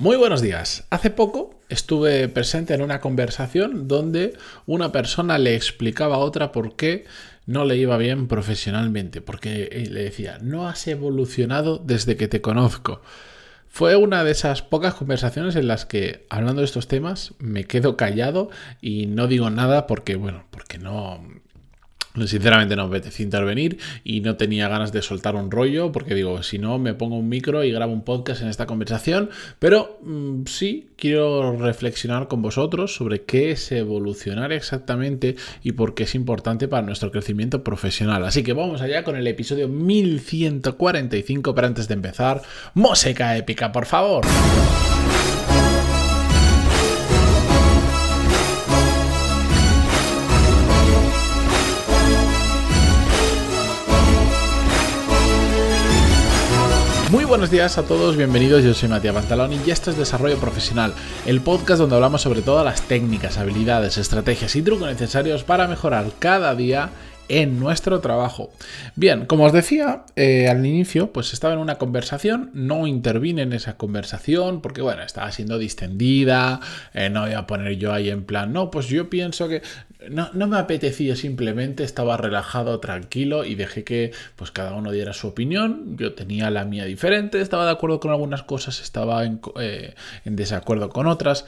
Muy buenos días. Hace poco estuve presente en una conversación donde una persona le explicaba a otra por qué no le iba bien profesionalmente, porque le decía, no has evolucionado desde que te conozco. Fue una de esas pocas conversaciones en las que, hablando de estos temas, me quedo callado y no digo nada porque, bueno, porque no, Sinceramente no me apetecía intervenir y no tenía ganas de soltar un rollo porque digo, si no me pongo un micro y grabo un podcast en esta conversación, pero mm, sí quiero reflexionar con vosotros sobre qué es evolucionar exactamente y por qué es importante para nuestro crecimiento profesional. Así que vamos allá con el episodio 1145, pero antes de empezar, música épica, por favor. Muy buenos días a todos, bienvenidos, yo soy Matías Pantalón y esto es Desarrollo Profesional, el podcast donde hablamos sobre todas las técnicas, habilidades, estrategias y trucos necesarios para mejorar cada día en nuestro trabajo. Bien, como os decía eh, al inicio, pues estaba en una conversación, no intervine en esa conversación porque, bueno, estaba siendo distendida, eh, no voy a poner yo ahí en plan, no, pues yo pienso que no, me apetecía simplemente, estaba relajado, tranquilo y dejé que pues cada uno diera su opinión. Yo tenía la mía diferente, estaba de acuerdo con algunas cosas, estaba en, eh, desacuerdo con otras.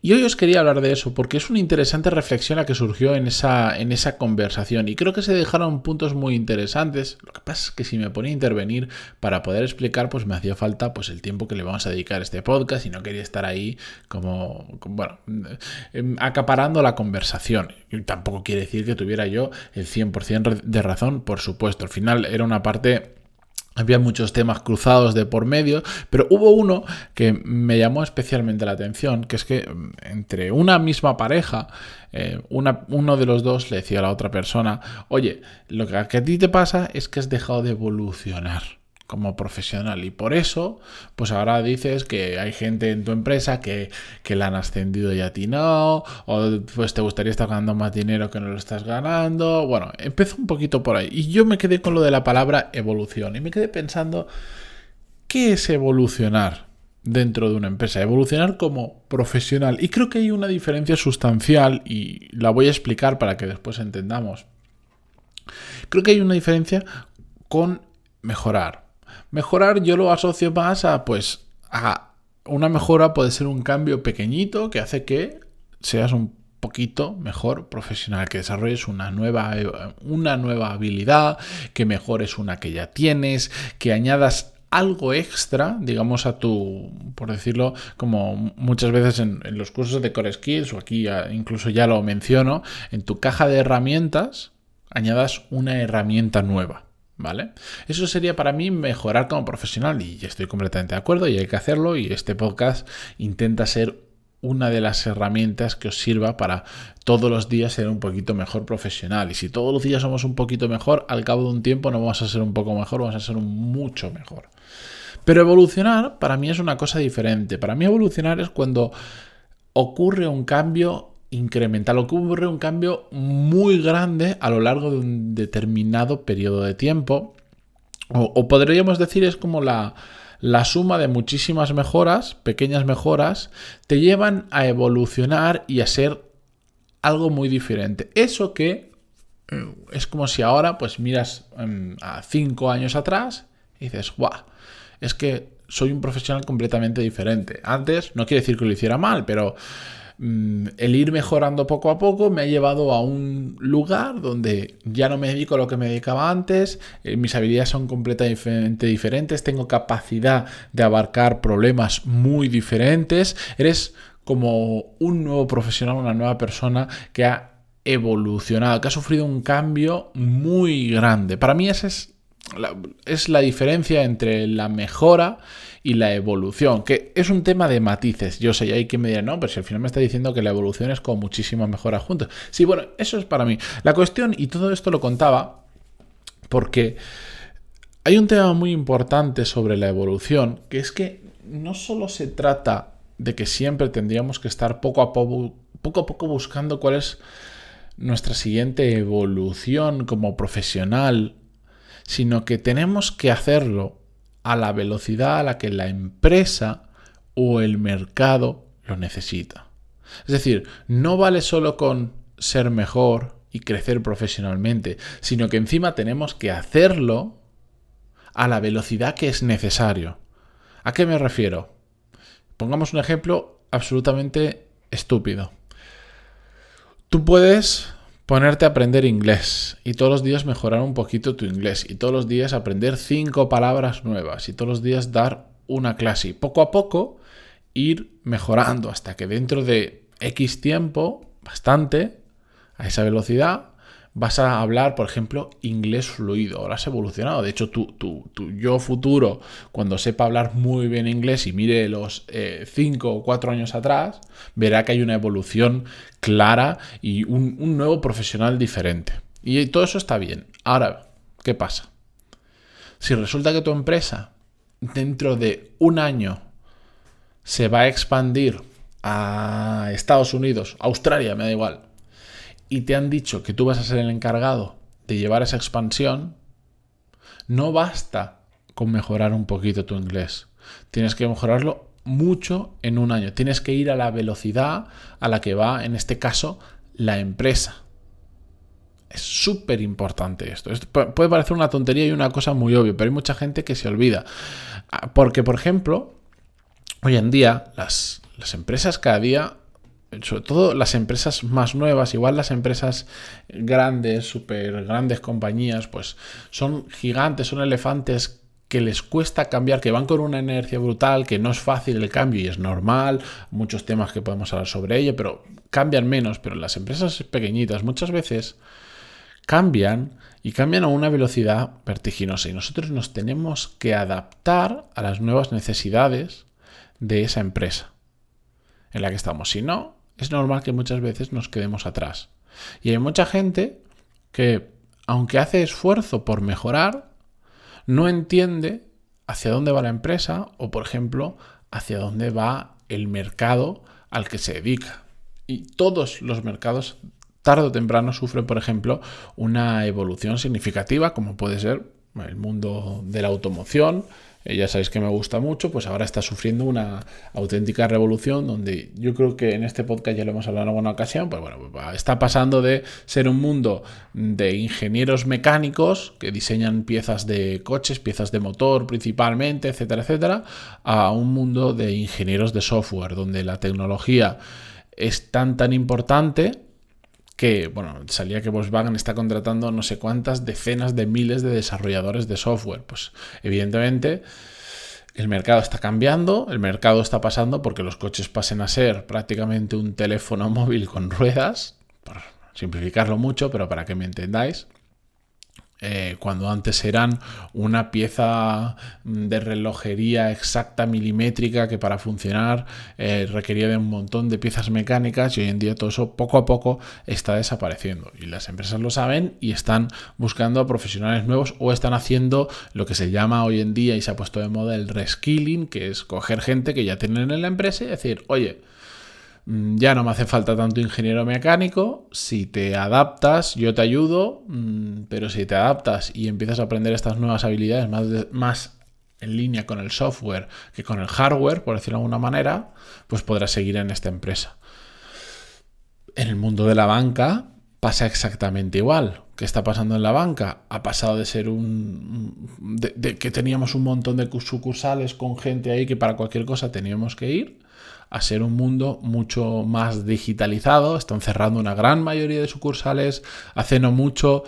Y hoy os quería hablar de eso porque es una interesante reflexión la que surgió en esa, en esa conversación y creo que se dejaron puntos muy interesantes. Lo que pasa es que si me ponía a intervenir para poder explicar, pues me hacía falta pues el tiempo que le vamos a dedicar a este podcast y no quería estar ahí como, bueno, em, acaparando la conversación tampoco quiere decir que tuviera yo el 100% de razón, por supuesto. Al final era una parte... Había muchos temas cruzados de por medio, pero hubo uno que me llamó especialmente la atención, que es que mm, entre una misma pareja, eh, uno de los dos le decía a la otra persona, oye, lo que a ti te pasa es que has dejado de evolucionar como profesional. Y por eso, pues ahora dices que hay gente en tu empresa que, que la han ascendido y a ti no, o pues te gustaría estar ganando más dinero que no lo estás ganando. Bueno, empezó un poquito por ahí. Y yo me quedé con lo de la palabra evolución y me quedé pensando, ¿qué es evolucionar? dentro de una empresa, evolucionar como profesional. Y creo que hay una diferencia sustancial y la voy a explicar para que después entendamos. Creo que hay una diferencia con mejorar. Mejorar yo lo asocio más a, pues, a una mejora puede ser un cambio pequeñito que hace que seas un poquito mejor profesional, que desarrolles una nueva, una nueva habilidad, que mejores una que ya tienes, que añadas algo extra, digamos, a tu, por decirlo, como muchas veces en, en los cursos de Core Skills, o aquí incluso ya lo menciono, en tu caja de herramientas añadas una herramienta nueva. ¿Vale? Eso sería para mí mejorar como profesional y estoy completamente de acuerdo y hay que hacerlo y este podcast intenta ser una de las herramientas que os sirva para todos los días ser un poquito mejor profesional. Y si todos los días somos un poquito mejor, al cabo de un tiempo no vamos a ser un poco mejor, vamos a ser mucho mejor. Pero evolucionar para mí es una cosa diferente. Para mí evolucionar es cuando ocurre un cambio incremental, ocurre un cambio muy grande a lo largo de un determinado periodo de tiempo. O, podríamos decir es como la, la suma de muchísimas mejoras, pequeñas mejoras, te llevan a evolucionar y a ser algo muy diferente. Eso que eh, es como si ahora pues miras em, a cinco años atrás y dices, guau, es que soy un profesional completamente diferente. Antes, no quiere decir que lo hiciera mal, pero el ir mejorando poco a poco me ha llevado a un lugar donde ya no me dedico a lo que me dedicaba antes, eh, mis habilidades son completamente diferentes, tengo capacidad de abarcar problemas muy diferentes, eres como un nuevo profesional, una nueva persona que ha evolucionado, que ha sufrido un cambio muy grande. Para mí esa es es la diferencia entre la mejora y la evolución, que es un tema de matices. Yo sé, hay que me dirá, no, pero si al final me está diciendo que la evolución es con muchísima mejora juntos. Sí, bueno, eso es para mí. La cuestión, y todo esto lo contaba, porque hay un tema muy importante sobre la evolución, que es que no solo se trata de que siempre tendríamos que estar poco a poco, poco a poco buscando cuál es nuestra siguiente evolución como profesional, sino que tenemos que hacerlo a la velocidad a la que la empresa o el mercado lo necesita. Es decir, no vale solo con ser mejor y crecer profesionalmente, sino que encima tenemos que hacerlo a la velocidad que es necesario. ¿A qué me refiero? Pongamos un ejemplo absolutamente estúpido. Tú puedes ponerte a aprender inglés y todos los días mejorar un poquito tu inglés y todos los días aprender cinco palabras nuevas y todos los días dar una clase y poco a poco ir mejorando hasta que dentro de X tiempo, bastante, a esa velocidad, vas a hablar, por ejemplo, inglés fluido. Ahora has evolucionado. De hecho, tu, tu, yo futuro, cuando sepa hablar muy bien inglés y mire los 5 eh, o 4 años atrás, verá que hay una evolución clara y un, un nuevo profesional diferente. Y todo eso está bien. Ahora, ¿qué pasa? Si resulta que tu empresa dentro de un año se va a expandir a Estados Unidos, Australia, me da igual, y te han dicho que tú vas a ser el encargado de llevar esa expansión, no basta con mejorar un poquito tu inglés. Tienes que mejorarlo mucho en un año. Tienes que ir a la velocidad a la que va, en este caso, la empresa. Es súper importante esto. Puede parecer una tontería y una cosa muy obvia, pero hay mucha gente que se olvida. Ah, porque, por ejemplo, hoy en día las, las empresas cada día sobre todo las empresas más nuevas, igual las empresas grandes, súper grandes compañías, pues son gigantes, son elefantes que les cuesta cambiar, que van con una inercia brutal, que no es fácil el cambio y es normal, muchos temas que podemos hablar sobre ello, pero cambian menos, pero las empresas pequeñitas muchas veces cambian y cambian a una velocidad vertiginosa y nosotros nos tenemos que adaptar a las nuevas necesidades de esa empresa en la que estamos. Si no, es normal que muchas veces nos quedemos atrás. Y hay mucha gente que, aunque hace esfuerzo por mejorar, no entiende hacia dónde va la empresa o, por ejemplo, hacia dónde va el mercado al que se dedica. Y todos los mercados, tarde o temprano, sufren, por ejemplo, una evolución significativa, como puede ser el mundo de la automoción, eh, ya sabéis que me gusta mucho, pues ahora está sufriendo una auténtica revolución donde yo creo que en este podcast ya lo hemos hablado en alguna ocasión, pues bueno, pues está pasando de ser un mundo de ingenieros mecánicos que diseñan piezas de coches, piezas de motor principalmente, etcétera, etcétera, a un mundo de ingenieros de software donde la tecnología es tan tan importante que, bueno, salía que Volkswagen está contratando no sé cuántas decenas de miles de desarrolladores de software. Pues evidentemente el mercado está cambiando, el mercado está pasando porque los coches pasen a ser prácticamente un teléfono móvil con ruedas, por simplificarlo mucho, pero para que me entendáis. Eh, cuando antes eran una pieza de relojería exacta milimétrica que para funcionar eh, requería de un montón de piezas mecánicas y hoy en día todo eso poco a poco está desapareciendo. Y las empresas lo saben y están buscando a profesionales nuevos o están haciendo lo que se llama hoy en día y se ha puesto de moda el reskilling que es coger gente que ya tienen en la empresa y decir oye ya no me hace falta tanto ingeniero mecánico, si te adaptas yo te ayudo, mm, pero si te adaptas y empiezas a aprender estas nuevas habilidades más, más en línea con el software que con el hardware, por decirlo de alguna manera, pues podrás seguir en esta empresa. En el mundo de la banca pasa exactamente igual. ¿Qué está pasando en la banca? Ha pasado de ser un... de que teníamos un montón de sucursales con gente ahí que para cualquier cosa teníamos que ir, a ser un mundo mucho más digitalizado. Están cerrando una gran mayoría de sucursales. Hace no mucho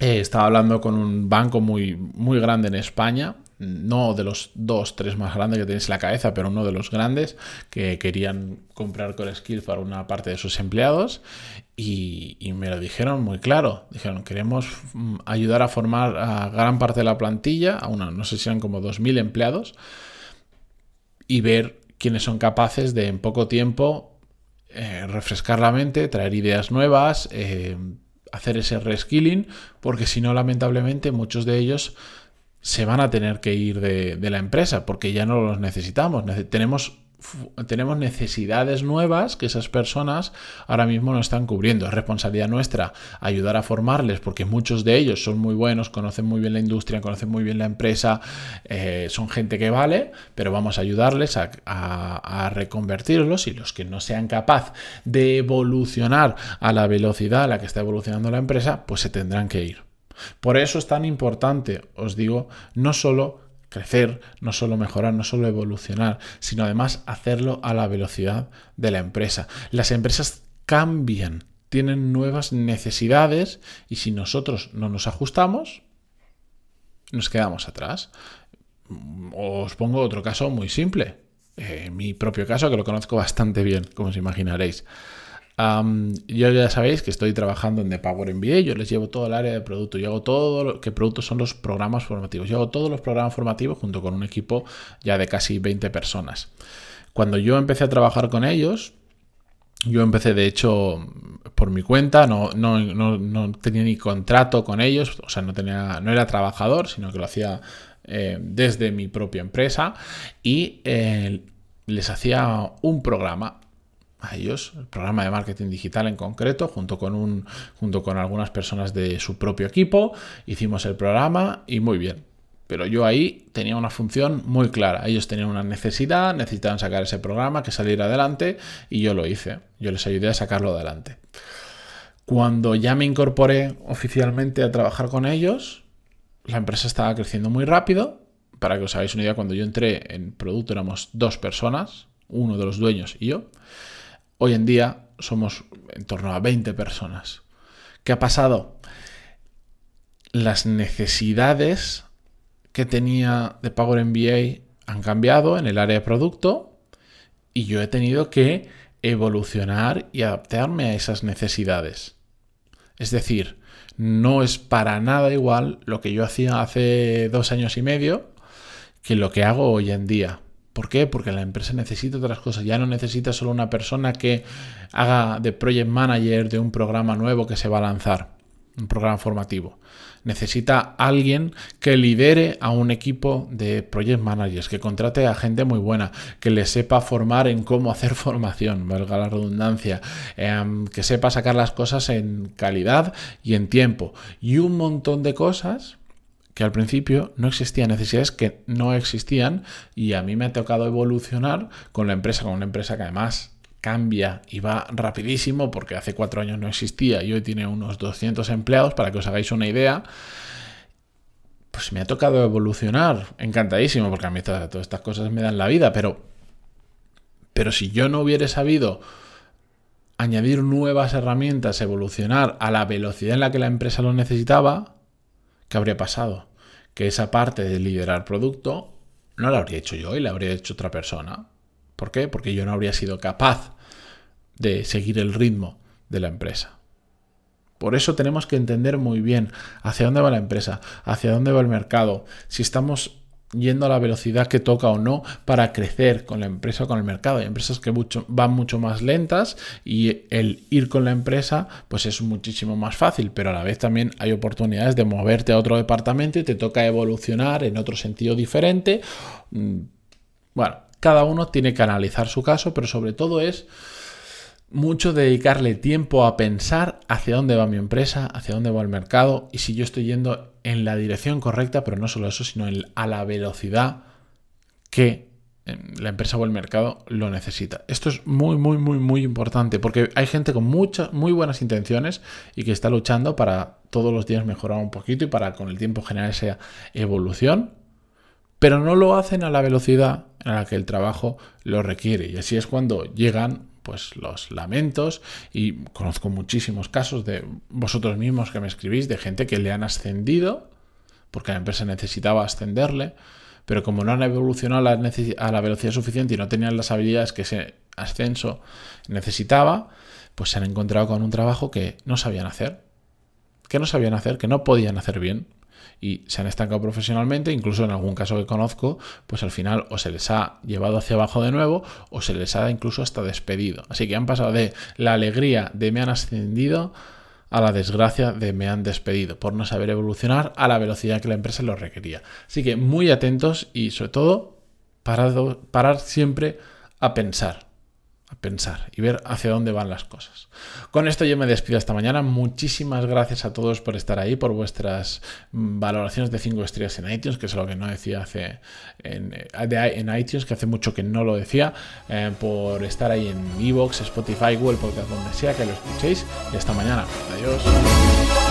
eh, estaba hablando con un banco muy, muy grande en España, no de los dos, tres más grandes que tenéis en la cabeza, pero uno de los grandes que querían comprar Core Skills para una parte de sus empleados y, y, me lo dijeron muy claro. Dijeron, queremos mm, ayudar a formar a gran parte de la plantilla, a una, no sé si eran como 2.000 empleados, y ver quienes son capaces de en poco tiempo eh, refrescar la mente, traer ideas nuevas, eh, hacer ese reskilling, porque si no, lamentablemente, muchos de ellos se van a tener que ir de, la empresa porque ya no los necesitamos. tenemos tenemos necesidades nuevas que esas personas ahora mismo no están cubriendo. Es responsabilidad nuestra ayudar a formarles porque muchos de ellos son muy buenos, conocen muy bien la industria, conocen muy bien la empresa, eh, son gente que vale, pero vamos a ayudarles a, a reconvertirlos y los que no sean capaz de evolucionar a la velocidad a la que está evolucionando la empresa, pues se tendrán que ir. Por eso es tan importante, os digo, no solo crecer, no solo mejorar, no solo evolucionar, sino además hacerlo a la velocidad de la empresa. Las empresas cambian, tienen nuevas necesidades y si nosotros no nos ajustamos, nos quedamos atrás. Os pongo otro caso muy simple. Eh, mi propio caso, que lo conozco bastante bien, como os imaginaréis yo ya sabéis que estoy trabajando en The Power MBA, yo les llevo todo el área de producto, yo hago todo lo que productos son los programas formativos, yo hago todos los programas formativos junto con un equipo ya de casi 20 personas. Cuando yo empecé a trabajar con ellos, yo empecé de hecho por mi cuenta, no, no, tenía ni contrato con ellos, o sea, no, tenía, no era trabajador, sino que lo hacía eh, desde mi propia empresa y eh, les hacía un programa a ellos, el programa de marketing digital en concreto, junto con, un, junto con algunas personas de su propio equipo. Hicimos el programa y muy bien. Pero yo ahí tenía una función muy clara. Ellos tenían una necesidad, necesitaban sacar ese programa, que saliera adelante, y yo lo hice. Yo les ayudé a sacarlo adelante. Cuando ya me incorporé oficialmente a trabajar con ellos, la empresa estaba creciendo muy rápido. Para que os hagáis una idea, cuando yo entré en producto éramos dos personas, uno de los dueños y yo. Hoy en día somos en torno a 20 personas. ¿Qué ha pasado? Las necesidades que tenía de Power MBA han cambiado en el área de producto y yo he tenido que evolucionar y adaptarme a esas necesidades. Es decir, no es para nada igual lo que yo hacía hace dos años y medio que lo que hago hoy en día. ¿Por qué? Porque la empresa necesita otras cosas. Ya no necesita solo una persona que haga de project manager de un programa nuevo que se va a lanzar, un programa formativo. Necesita alguien que lidere a un equipo de project managers, que contrate a gente muy buena, que le sepa formar en cómo hacer formación, valga la redundancia, em, que sepa sacar las cosas en calidad y en tiempo. Y un montón de cosas que al principio no existían necesidades que no existían y a mí me ha tocado evolucionar con la empresa, con una empresa que además cambia y va rapidísimo porque hace cuatro años no existía y hoy tiene unos 200 empleados para que os hagáis una idea. Pues me ha tocado evolucionar, encantadísimo porque a mí todas, estas cosas me dan la vida, pero, pero si yo no hubiera sabido añadir nuevas herramientas, evolucionar a la velocidad en la que la empresa lo necesitaba, ¿qué habría pasado? Que esa parte de liderar producto no la habría hecho yo y la habría hecho otra persona. ¿Por qué? Porque yo no habría sido capaz de seguir el ritmo de la empresa. Por eso tenemos que entender muy bien hacia dónde va la empresa, hacia dónde va el mercado, si estamos yendo a la velocidad que toca o no para crecer con la empresa o con el mercado. Hay empresas que van mucho más lentas y el ir con la empresa pues es muchísimo más fácil, pero a la vez también hay oportunidades de moverte a otro departamento y te toca evolucionar en otro sentido diferente. Mm, bueno, cada uno tiene que analizar su caso, pero sobre todo es mucho dedicarle tiempo a pensar hacia dónde va mi empresa, hacia dónde va el mercado y si yo estoy yendo en la dirección correcta, pero no solo eso, sino a la velocidad que em, la empresa o el mercado lo necesita. Esto es muy, muy, muy, muy importante porque hay gente con muchas, muy buenas intenciones y que está luchando para todos los días mejorar un poquito y para con el tiempo generar esa evolución, pero no lo hacen a la velocidad en la que el trabajo lo requiere. Y así es cuando llegan pues los lamentos. Y conozco muchísimos casos de vosotros mismos que me escribís de gente que le han ascendido porque la empresa necesitaba ascenderle, pero como no han evolucionado a la, a la velocidad suficiente y no tenían las habilidades que ese ascenso necesitaba, pues se han encontrado con un trabajo que no sabían hacer, que no sabían hacer, que no podían hacer bien y se han estancado profesionalmente, incluso en algún caso que conozco, pues al final o se les ha llevado hacia abajo de nuevo o se les ha incluso hasta despedido. Así que han pasado de la alegría de me han ascendido a la desgracia de me han despedido por no saber evolucionar a la velocidad que la empresa lo requería. Así que muy atentos y sobre todo parar siempre a pensar pensar y ver hacia dónde van las cosas. Con esto yo me despido esta mañana. Muchísimas gracias a todos por estar ahí, por vuestras mm, valoraciones de 5 estrellas en iTunes, que es lo que no decía hace en, en iTunes, que hace mucho que no lo decía, eh, por estar ahí en Evox, Spotify, Google Podcast, donde sea que lo escuchéis. Y hasta mañana. Adiós.